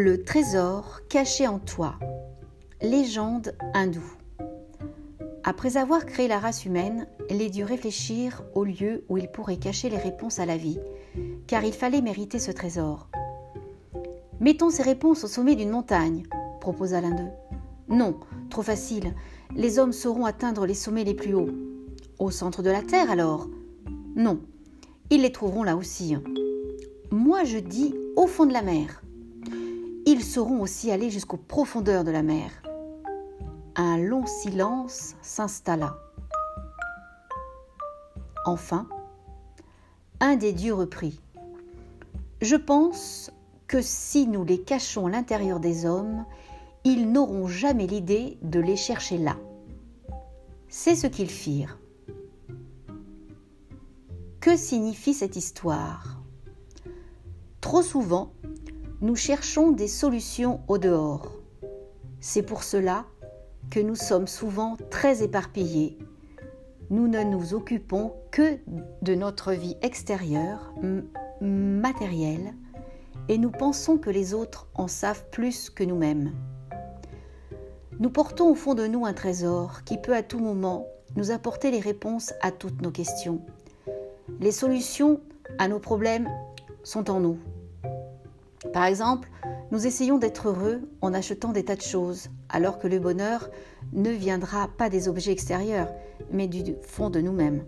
Le trésor caché en toi. Légende hindoue. Après avoir créé la race humaine, les dieux réfléchirent au lieu où ils pourraient cacher les réponses à la vie, car il fallait mériter ce trésor. Mettons ces réponses au sommet d'une montagne, proposa l'un d'eux. Non, trop facile. Les hommes sauront atteindre les sommets les plus hauts. Au centre de la Terre alors? Non, ils les trouveront là aussi. Moi je dis au fond de la mer. Ils sauront aussi aller jusqu'aux profondeurs de la mer. Un long silence s'installa. Enfin, un des dieux reprit. Je pense que si nous les cachons à l'intérieur des hommes, ils n'auront jamais l'idée de les chercher là. C'est ce qu'ils firent. Que signifie cette histoire? Trop souvent, nous cherchons des solutions au dehors. C'est pour cela que nous sommes souvent très éparpillés. Nous ne nous occupons que de notre vie extérieure, matérielle, et nous pensons que les autres en savent plus que nous-mêmes. Nous portons au fond de nous un trésor qui peut à tout moment nous apporter les réponses à toutes nos questions. Les solutions à nos problèmes sont en nous. Par exemple, nous essayons d'être heureux en achetant des tas de choses, alors que le bonheur ne viendra pas des objets extérieurs, mais du fond de nous-mêmes.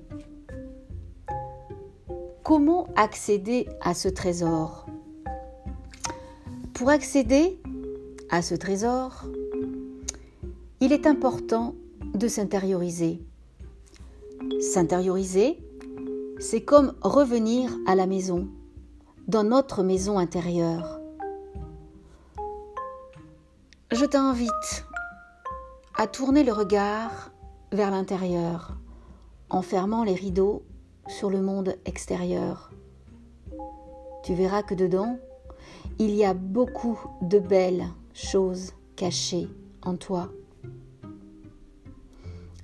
Comment accéder à ce trésor? Pour accéder à ce trésor, il est important de s'intérioriser. S'intérioriser, c'est comme revenir à la maison, dans notre maison intérieure. Je t'invite à tourner le regard vers l'intérieur en fermant les rideaux sur le monde extérieur. Tu verras que dedans, il y a beaucoup de belles choses cachées en toi.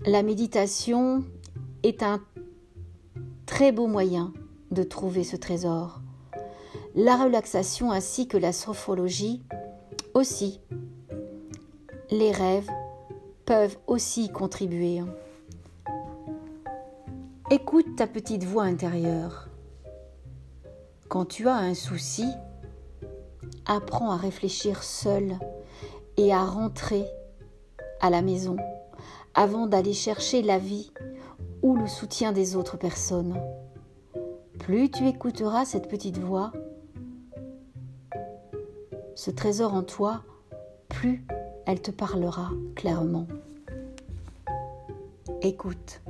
La méditation est un très beau moyen de trouver ce trésor. La relaxation ainsi que la sophrologie aussi. Les rêves peuvent aussi contribuer. Écoute ta petite voix intérieure. Quand tu as un souci, apprends à réfléchir seul et à rentrer à la maison avant d'aller chercher la vie ou le soutien des autres personnes. Plus tu écouteras cette petite voix, ce trésor en toi, plus elle te parlera clairement. Écoute.